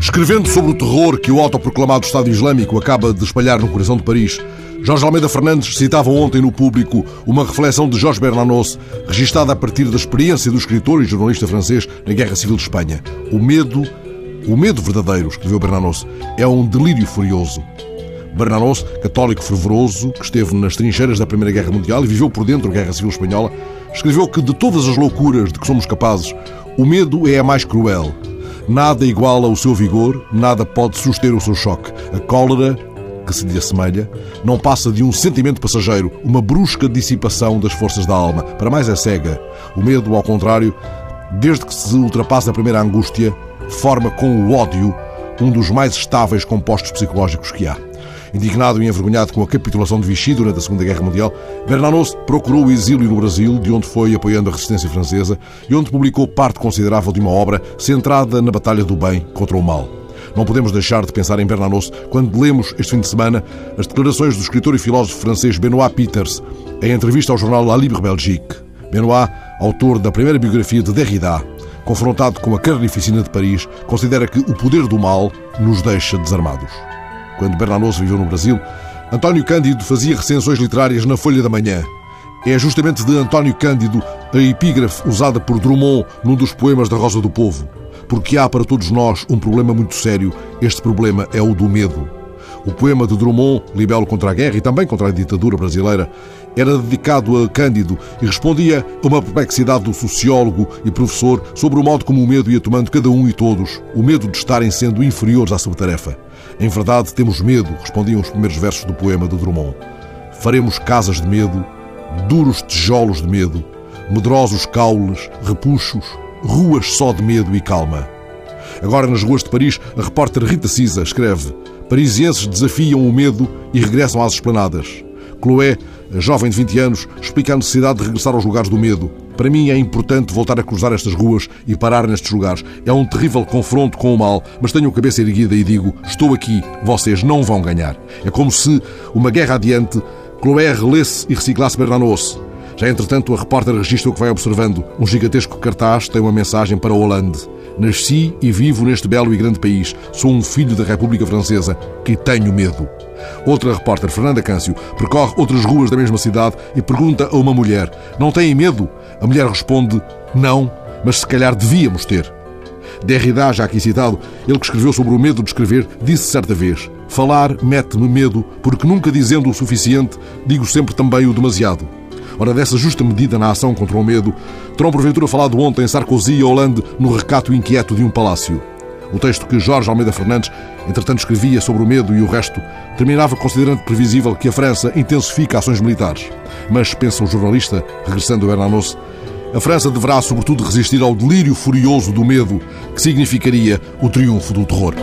Escrevendo sobre o terror que o autoproclamado Estado Islâmico acaba de espalhar no coração de Paris, Jorge Almeida Fernandes citava ontem no público uma reflexão de Jorge Bernanos, registada a partir da experiência do escritor e jornalista francês na Guerra Civil de Espanha. O medo, o medo verdadeiro, escreveu Bernanos, é um delírio furioso. Bernanos, católico fervoroso, que esteve nas trincheiras da Primeira Guerra Mundial e viveu por dentro da Guerra Civil Espanhola, escreveu que de todas as loucuras de que somos capazes, o medo é a mais cruel. Nada iguala o seu vigor, nada pode suster o seu choque. A cólera, que se lhe assemelha, não passa de um sentimento passageiro, uma brusca dissipação das forças da alma. Para mais é cega. O medo, ao contrário, desde que se ultrapassa a primeira angústia, forma com o ódio um dos mais estáveis compostos psicológicos que há. Indignado e envergonhado com a capitulação de Vichy durante a Segunda Guerra Mundial, Bernanos procurou o exílio no Brasil, de onde foi apoiando a resistência francesa e onde publicou parte considerável de uma obra centrada na batalha do bem contra o mal. Não podemos deixar de pensar em Bernanos quando lemos este fim de semana as declarações do escritor e filósofo francês Benoît Peters em entrevista ao jornal La Libre Belgique. Benoît, autor da primeira biografia de Derrida, confrontado com a carnificina de Paris, considera que o poder do mal nos deixa desarmados quando Bernanos viveu no Brasil, António Cândido fazia recensões literárias na Folha da Manhã. É justamente de António Cândido a epígrafe usada por Drummond num dos poemas da Rosa do Povo. Porque há para todos nós um problema muito sério. Este problema é o do medo. O poema de Drummond, Libelo contra a Guerra e também contra a ditadura brasileira, era dedicado a Cândido e respondia a uma perplexidade do sociólogo e professor sobre o modo como o medo ia tomando cada um e todos, o medo de estarem sendo inferiores à sua tarefa. Em verdade, temos medo, respondiam os primeiros versos do poema de Drummond. Faremos casas de medo, duros tijolos de medo, medrosos caules, repuxos, ruas só de medo e calma. Agora, nas ruas de Paris, a repórter Rita Cisa escreve: Parisienses desafiam o medo e regressam às esplanadas. Chloé, jovem de 20 anos, explica a necessidade de regressar aos lugares do medo. Para mim é importante voltar a cruzar estas ruas e parar nestes lugares. É um terrível confronto com o mal, mas tenho a cabeça erguida e digo: estou aqui, vocês não vão ganhar. É como se, uma guerra adiante, Chloé relesse e reciclasse Bernanos. Já entretanto, a repórter registra o que vai observando. Um gigantesco cartaz tem uma mensagem para Hollande. Nasci e vivo neste belo e grande país. Sou um filho da República Francesa que tenho medo. Outra repórter, Fernanda Câncio, percorre outras ruas da mesma cidade e pergunta a uma mulher: Não têm medo? A mulher responde: Não, mas se calhar devíamos ter. Derrida, já aqui citado, ele que escreveu sobre o medo de escrever, disse certa vez: Falar mete-me medo, porque nunca dizendo o suficiente, digo sempre também o demasiado. Ora, dessa justa medida na ação contra o medo, terão porventura falado ontem Sarkozy e Hollande no recato inquieto de um palácio. O texto que Jorge Almeida Fernandes, entretanto, escrevia sobre o medo e o resto, terminava considerando previsível que a França intensifica ações militares. Mas, pensa o jornalista, regressando a Bernanos, a França deverá, sobretudo, resistir ao delírio furioso do medo, que significaria o triunfo do terror.